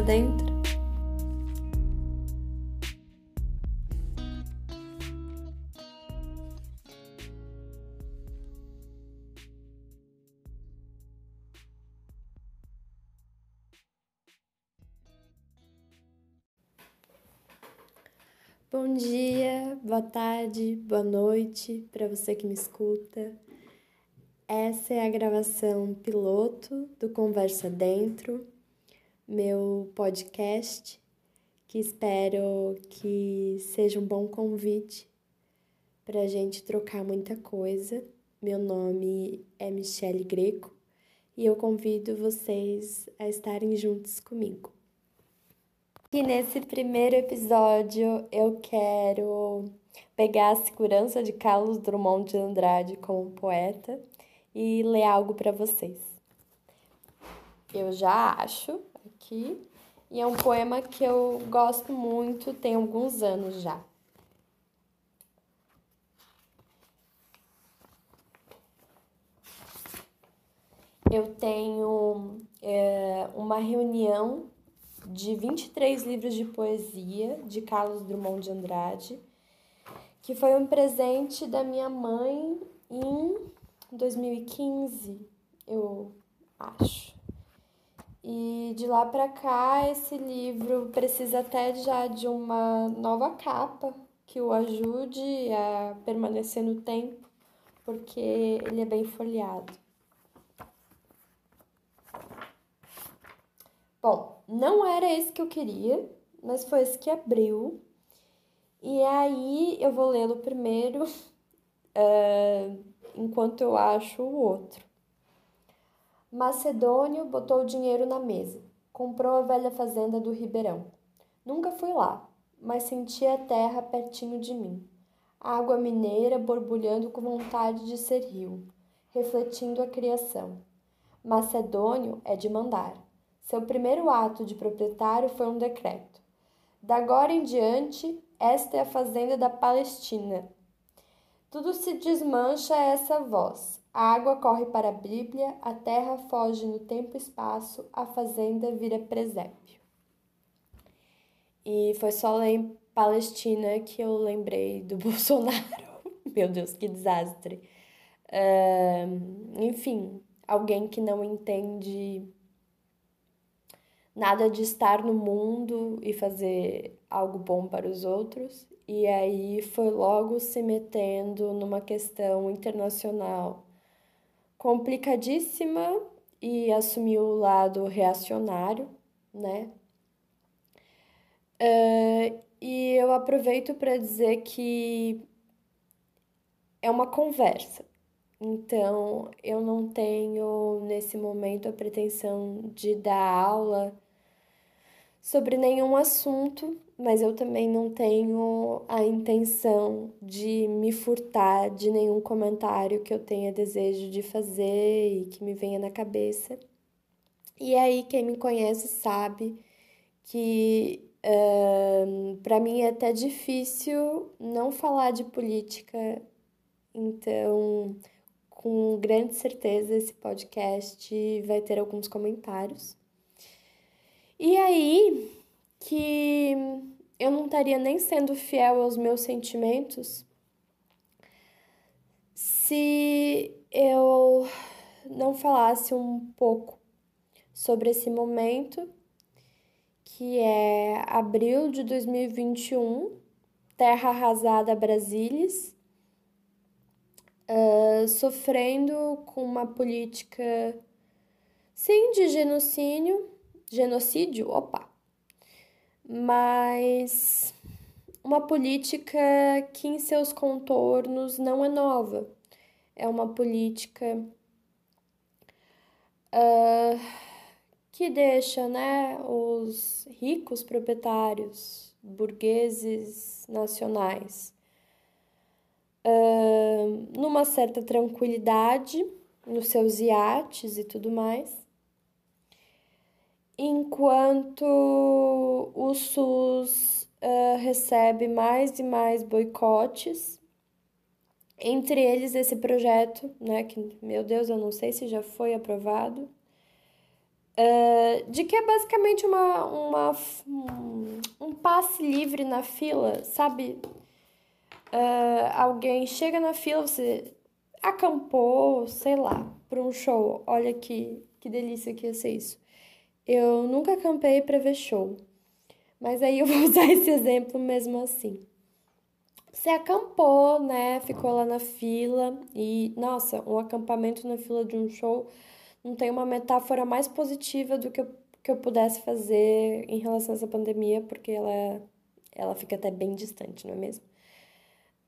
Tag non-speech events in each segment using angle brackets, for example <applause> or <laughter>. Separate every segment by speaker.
Speaker 1: dentro. Bom dia, boa tarde, boa noite para você que me escuta. Essa é a gravação piloto do Conversa Dentro, meu podcast, que espero que seja um bom convite para a gente trocar muita coisa. Meu nome é Michele Greco e eu convido vocês a estarem juntos comigo. E nesse primeiro episódio eu quero pegar a segurança de Carlos Drummond de Andrade como poeta e ler algo para vocês. Eu já acho aqui, e é um poema que eu gosto muito, tem alguns anos já. Eu tenho é, uma reunião de 23 livros de poesia de Carlos Drummond de Andrade, que foi um presente da minha mãe em 2015, eu acho. E de lá para cá, esse livro precisa até já de uma nova capa que o ajude a permanecer no tempo, porque ele é bem folheado. Bom, não era esse que eu queria, mas foi esse que abriu. E aí eu vou lê-lo primeiro, <laughs> uh, enquanto eu acho o outro. Macedônio botou o dinheiro na mesa. Comprou a velha fazenda do Ribeirão. Nunca fui lá, mas senti a terra pertinho de mim. Água mineira borbulhando com vontade de ser rio, refletindo a criação. Macedônio é de mandar. Seu primeiro ato de proprietário foi um decreto. Da agora em diante, esta é a fazenda da Palestina. Tudo se desmancha a essa voz. A água corre para a Bíblia, a terra foge no tempo e espaço, a fazenda vira presépio. E foi só lá em Palestina que eu lembrei do <laughs> Bolsonaro. Meu Deus, que desastre. Uh, enfim, alguém que não entende nada de estar no mundo e fazer algo bom para os outros. E aí foi logo se metendo numa questão internacional complicadíssima e assumiu o lado reacionário, né? Uh, e eu aproveito para dizer que é uma conversa. Então, eu não tenho nesse momento a pretensão de dar aula sobre nenhum assunto, mas eu também não tenho a intenção de me furtar de nenhum comentário que eu tenha desejo de fazer e que me venha na cabeça. E aí, quem me conhece sabe que para mim é até difícil não falar de política, então, com grande certeza, esse podcast vai ter alguns comentários. E aí que eu não estaria nem sendo fiel aos meus sentimentos se eu não falasse um pouco sobre esse momento que é abril de 2021, terra arrasada Brasília, uh, sofrendo com uma política, sim, de genocídio, genocídio, opa, mas uma política que em seus contornos não é nova. É uma política uh, que deixa né, os ricos proprietários, burgueses nacionais, uh, numa certa tranquilidade nos seus iates e tudo mais, enquanto o SUS uh, recebe mais e mais boicotes, entre eles esse projeto, né, que, meu Deus, eu não sei se já foi aprovado, Uh, de que é basicamente uma, uma, um, um passe livre na fila, sabe? Uh, alguém chega na fila, você acampou, sei lá, para um show. Olha que, que delícia que ia ser isso. Eu nunca acampei para ver show, mas aí eu vou <laughs> usar esse exemplo mesmo assim. Você acampou, né? Ficou lá na fila e, nossa, um acampamento na fila de um show não tem uma metáfora mais positiva do que eu, que eu pudesse fazer em relação a essa pandemia, porque ela, ela fica até bem distante, não é mesmo?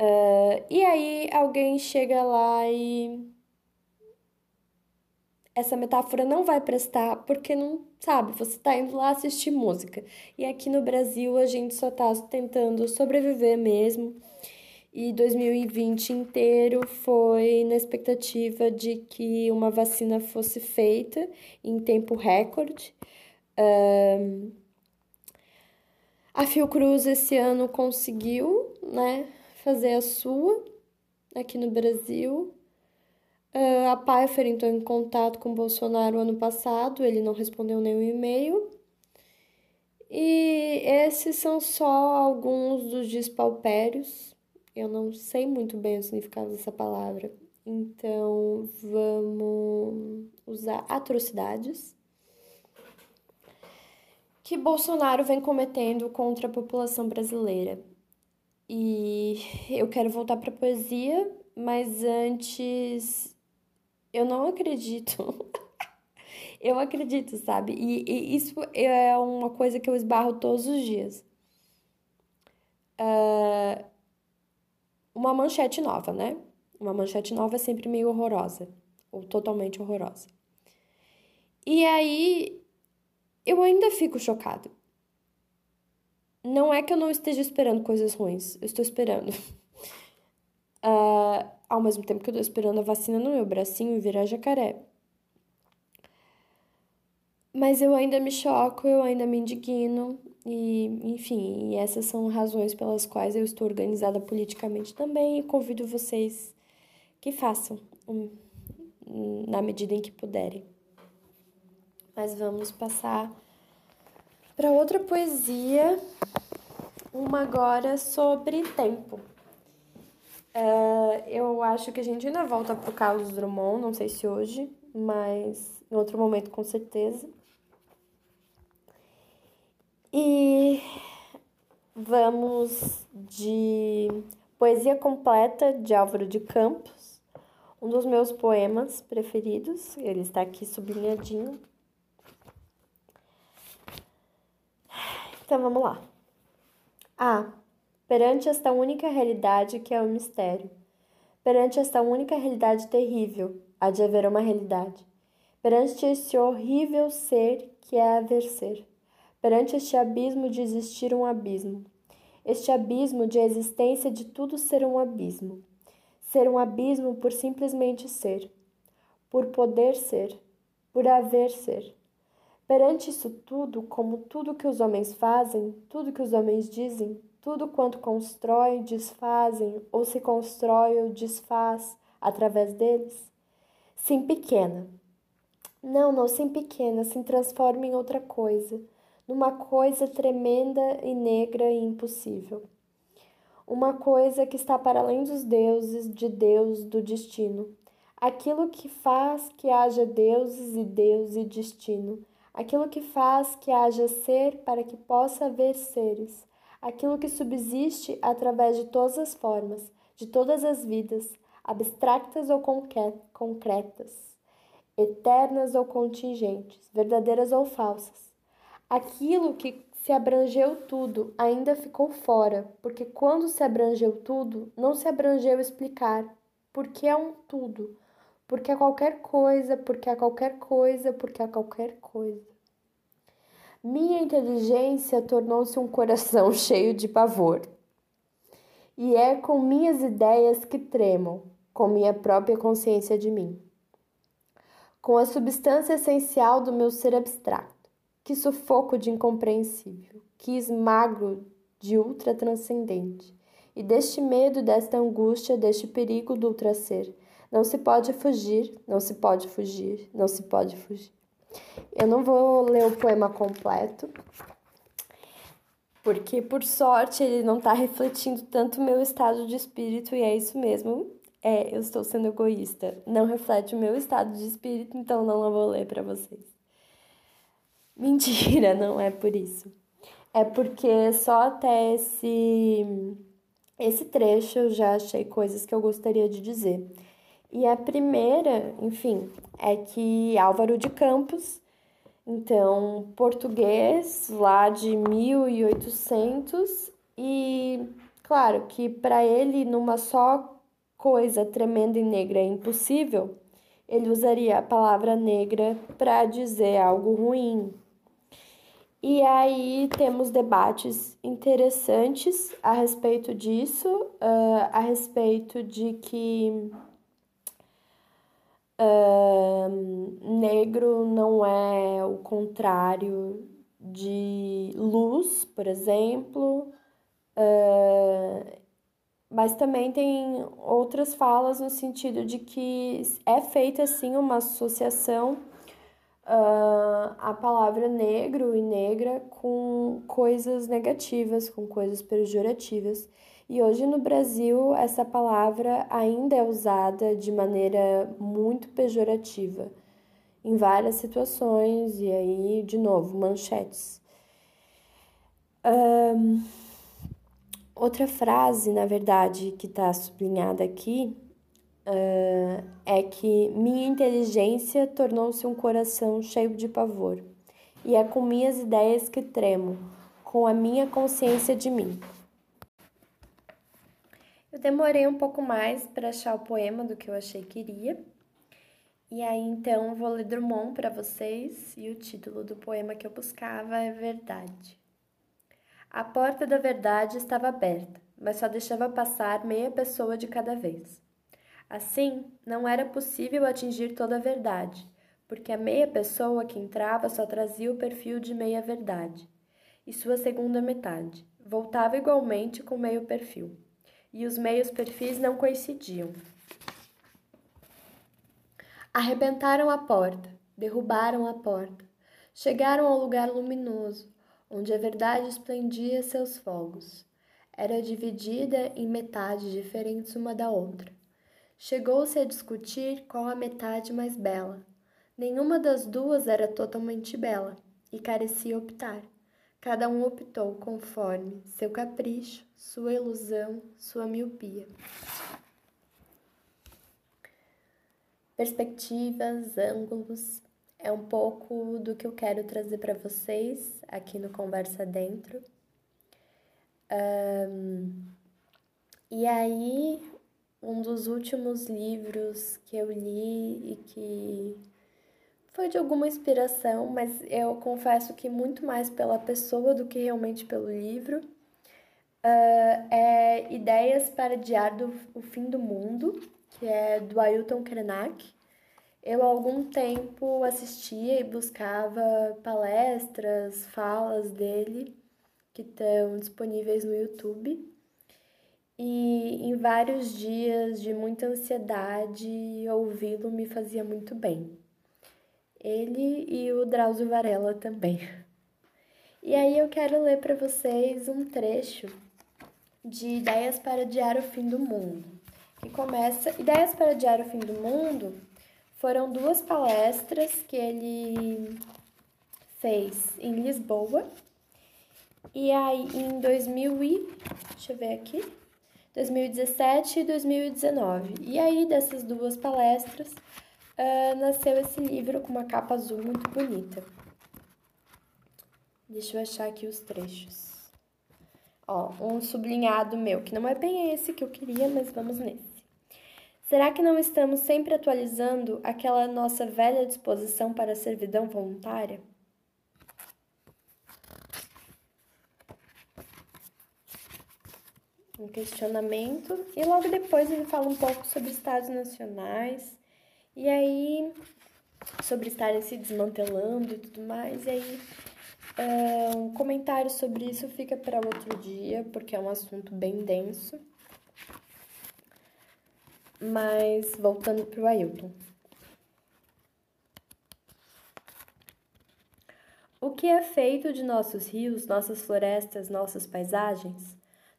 Speaker 1: Uh, e aí alguém chega lá e. Essa metáfora não vai prestar porque não sabe, você tá indo lá assistir música. E aqui no Brasil a gente só tá tentando sobreviver mesmo e 2020 inteiro foi na expectativa de que uma vacina fosse feita em tempo recorde. Um, a Fiocruz esse ano conseguiu né, fazer a sua aqui no Brasil. Uh, a Pfeiffer entrou em contato com Bolsonaro ano passado, ele não respondeu nenhum e-mail. E esses são só alguns dos despaupérios eu não sei muito bem o significado dessa palavra. Então, vamos usar atrocidades que Bolsonaro vem cometendo contra a população brasileira. E eu quero voltar para poesia, mas antes eu não acredito. <laughs> eu acredito, sabe? E, e, isso é uma coisa que eu esbarro todos os dias. Uh, uma manchete nova, né? Uma manchete nova é sempre meio horrorosa, ou totalmente horrorosa. E aí eu ainda fico chocada. Não é que eu não esteja esperando coisas ruins, eu estou esperando. <laughs> uh, ao mesmo tempo que eu estou esperando a vacina no meu bracinho virar jacaré. Mas eu ainda me choco, eu ainda me indigno, e, enfim, e essas são razões pelas quais eu estou organizada politicamente também e convido vocês que façam um, na medida em que puderem. Mas vamos passar para outra poesia, uma agora sobre tempo. Uh, eu acho que a gente ainda volta para o Carlos Drummond, não sei se hoje, mas em outro momento com certeza. E vamos de Poesia Completa de Álvaro de Campos, um dos meus poemas preferidos. Ele está aqui sublinhadinho. Então vamos lá. Ah, perante esta única realidade que é o mistério, perante esta única realidade terrível, há de haver uma realidade, perante esse horrível ser que é haver ser Perante este abismo de existir um abismo. Este abismo de existência de tudo ser um abismo. Ser um abismo por simplesmente ser. Por poder ser. Por haver ser. Perante isso tudo, como tudo que os homens fazem, tudo que os homens dizem, tudo quanto constroem, desfazem, ou se constrói ou desfaz através deles? Sim, pequena. Não, não, sim, pequena, se transforma em outra coisa numa coisa tremenda e negra e impossível. Uma coisa que está para além dos deuses, de Deus, do destino. Aquilo que faz que haja deuses e Deus e destino. Aquilo que faz que haja ser para que possa haver seres. Aquilo que subsiste através de todas as formas, de todas as vidas, abstractas ou concretas, eternas ou contingentes, verdadeiras ou falsas Aquilo que se abrangeu tudo ainda ficou fora, porque quando se abrangeu tudo, não se abrangeu explicar porque é um tudo, porque é qualquer coisa, porque é qualquer coisa, porque é qualquer coisa. Minha inteligência tornou-se um coração <laughs> cheio de pavor. E é com minhas ideias que tremam, com minha própria consciência de mim. Com a substância essencial do meu ser abstrato que sufoco de incompreensível, que esmago de ultra transcendente. E deste medo, desta angústia, deste perigo do ultraser, não se pode fugir, não se pode fugir, não se pode fugir. Eu não vou ler o poema completo, porque por sorte ele não está refletindo tanto o meu estado de espírito, e é isso mesmo. É, eu estou sendo egoísta. Não reflete o meu estado de espírito, então não vou ler para vocês. Mentira, não é por isso. É porque só até esse esse trecho eu já achei coisas que eu gostaria de dizer. E a primeira, enfim, é que Álvaro de Campos, então português lá de 1800 e claro que para ele numa só coisa tremenda e negra é impossível, ele usaria a palavra negra para dizer algo ruim. E aí temos debates interessantes a respeito disso, uh, a respeito de que uh, negro não é o contrário de luz, por exemplo. Uh, mas também tem outras falas no sentido de que é feita assim uma associação uh, a palavra negro e negra com coisas negativas, com coisas pejorativas. E hoje no Brasil essa palavra ainda é usada de maneira muito pejorativa em várias situações, e aí, de novo, manchetes. Um, outra frase, na verdade, que está sublinhada aqui uh, é que minha inteligência tornou-se um coração cheio de pavor, e é com minhas ideias que tremo, com a minha consciência de mim. Eu demorei um pouco mais para achar o poema do que eu achei que iria. E aí então vou ler Drummond para vocês e o título do poema que eu buscava é Verdade. A porta da verdade estava aberta, mas só deixava passar meia pessoa de cada vez. Assim, não era possível atingir toda a verdade, porque a meia pessoa que entrava só trazia o perfil de meia verdade, e sua segunda metade voltava igualmente com meio perfil e os meios perfis não coincidiam. Arrebentaram a porta, derrubaram a porta, chegaram ao lugar luminoso, onde a verdade esplendia seus fogos. Era dividida em metades diferentes uma da outra. Chegou-se a discutir qual a metade mais bela. Nenhuma das duas era totalmente bela, e carecia optar. Cada um optou conforme seu capricho, sua ilusão, sua miopia. Perspectivas, ângulos, é um pouco do que eu quero trazer para vocês aqui no Conversa Dentro. Um, e aí, um dos últimos livros que eu li e que foi de alguma inspiração, mas eu confesso que muito mais pela pessoa do que realmente pelo livro. Uh, é Ideias para Adiar do, Fim do Mundo, que é do Ailton Krenak. Eu há algum tempo assistia e buscava palestras, falas dele, que estão disponíveis no YouTube. E em vários dias de muita ansiedade, ouvi-lo me fazia muito bem. Ele e o Drauzio Varela também. E aí eu quero ler para vocês um trecho de Ideias para Adiar o Fim do Mundo, que começa... Ideias para Adiar o Fim do Mundo foram duas palestras que ele fez em Lisboa. E aí em 2000 e... deixa eu ver aqui... 2017 e 2019. E aí dessas duas palestras uh, nasceu esse livro com uma capa azul muito bonita. Deixa eu achar aqui os trechos. Ó, um sublinhado meu, que não é bem esse que eu queria, mas vamos nesse. Será que não estamos sempre atualizando aquela nossa velha disposição para a servidão voluntária? Um questionamento. E logo depois ele fala um pouco sobre estados nacionais e aí, sobre estarem se desmantelando e tudo mais, e aí uh, um comentário sobre isso fica para outro dia, porque é um assunto bem denso. Mas voltando para o Ailton. O que é feito de nossos rios, nossas florestas, nossas paisagens?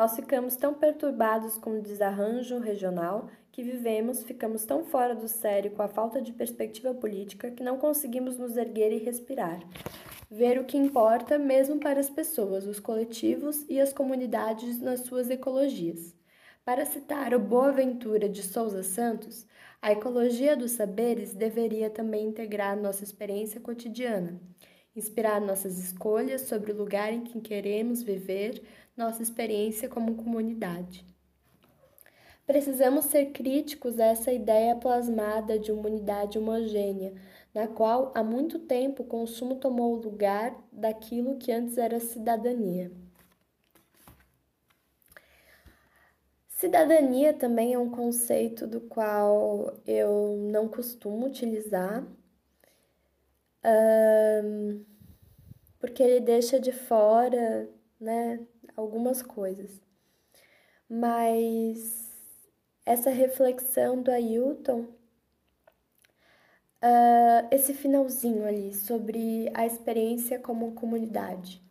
Speaker 1: Nós ficamos tão perturbados com o desarranjo regional que vivemos, ficamos tão fora do sério com a falta de perspectiva política que não conseguimos nos erguer e respirar. Ver o que importa mesmo para as pessoas, os coletivos e as comunidades nas suas ecologias. Para citar o Boaventura de Souza Santos, a ecologia dos saberes deveria também integrar nossa experiência cotidiana inspirar nossas escolhas sobre o lugar em que queremos viver, nossa experiência como comunidade. Precisamos ser críticos a essa ideia plasmada de uma unidade homogênea, na qual há muito tempo o consumo tomou o lugar daquilo que antes era cidadania. Cidadania também é um conceito do qual eu não costumo utilizar, porque ele deixa de fora, né, algumas coisas. Mas essa reflexão do Ailton, uh, esse finalzinho ali sobre a experiência como comunidade.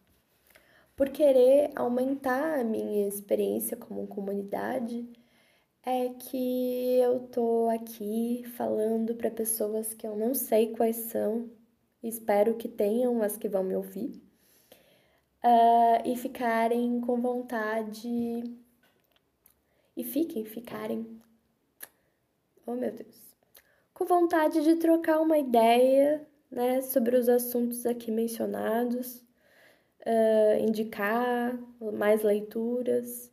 Speaker 1: Por querer aumentar a minha experiência como comunidade, é que eu tô aqui falando para pessoas que eu não sei quais são, espero que tenham as que vão me ouvir, uh, e ficarem com vontade. E fiquem, ficarem. Oh meu Deus! Com vontade de trocar uma ideia né, sobre os assuntos aqui mencionados, uh, indicar mais leituras.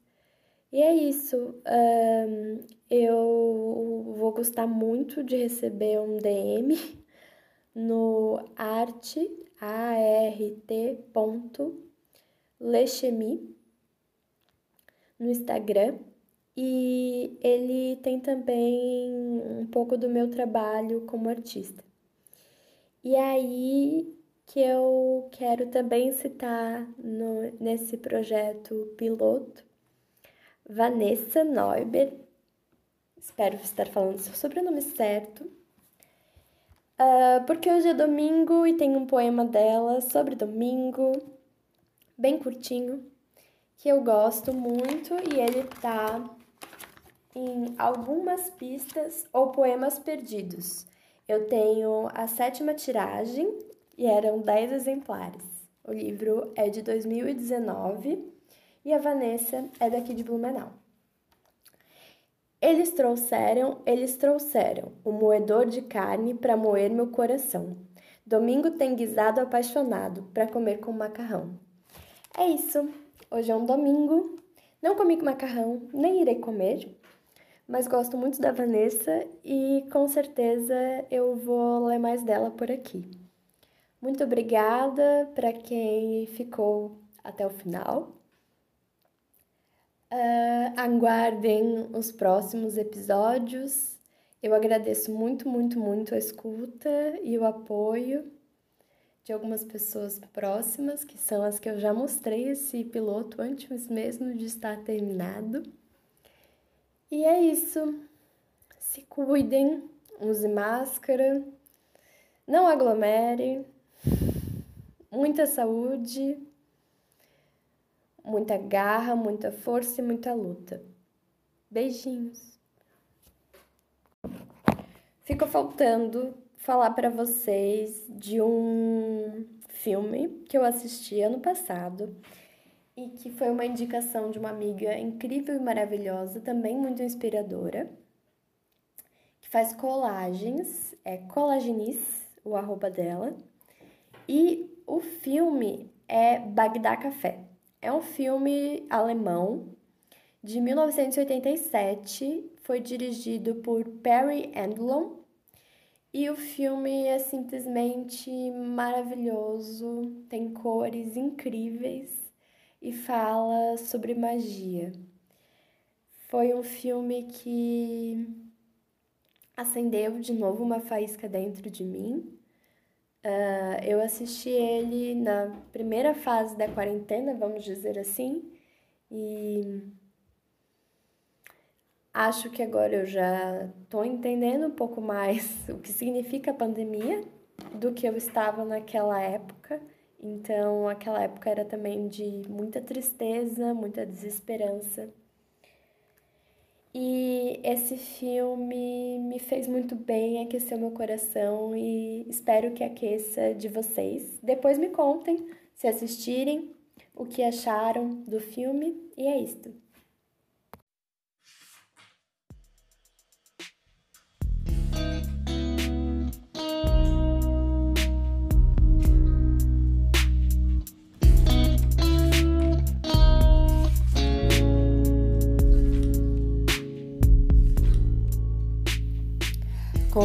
Speaker 1: E é isso. Uh, eu vou gostar muito de receber um DM no arte, art.lechemi no Instagram. E ele tem também um pouco do meu trabalho como artista. E aí que eu quero também citar no, nesse projeto piloto Vanessa Neuber, espero estar falando seu sobrenome certo, Uh, porque hoje é domingo e tem um poema dela sobre domingo, bem curtinho, que eu gosto muito e ele tá em algumas pistas ou poemas perdidos. Eu tenho a sétima tiragem e eram 10 exemplares. O livro é de 2019 e a Vanessa é daqui de Blumenau. Eles trouxeram, eles trouxeram o moedor de carne para moer meu coração. Domingo tem guisado apaixonado para comer com macarrão. É isso. Hoje é um domingo. Não comi com macarrão, nem irei comer, mas gosto muito da Vanessa e com certeza eu vou ler mais dela por aqui. Muito obrigada para quem ficou até o final. Uh, aguardem os próximos episódios. Eu agradeço muito, muito, muito a escuta e o apoio de algumas pessoas próximas, que são as que eu já mostrei esse piloto antes mesmo de estar terminado. E é isso. Se cuidem, use máscara, não aglomere, muita saúde muita garra, muita força e muita luta. Beijinhos. Ficou faltando falar para vocês de um filme que eu assisti ano passado e que foi uma indicação de uma amiga incrível e maravilhosa, também muito inspiradora, que faz colagens, é Colagenis, o arroba dela, e o filme é Bagdá Café. É um filme alemão de 1987, foi dirigido por Perry Andlon e o filme é simplesmente maravilhoso, tem cores incríveis e fala sobre magia. Foi um filme que acendeu de novo uma faísca dentro de mim Uh, eu assisti ele na primeira fase da quarentena, vamos dizer assim, e acho que agora eu já estou entendendo um pouco mais <laughs> o que significa a pandemia do que eu estava naquela época Então, aquela época era também de muita tristeza, muita desesperança. E esse filme me fez muito bem, aqueceu meu coração e espero que aqueça de vocês. Depois me contem, se assistirem, o que acharam do filme. E é isto.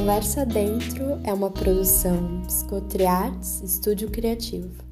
Speaker 1: Conversa Dentro é uma produção Psicotriartes Estúdio Criativo.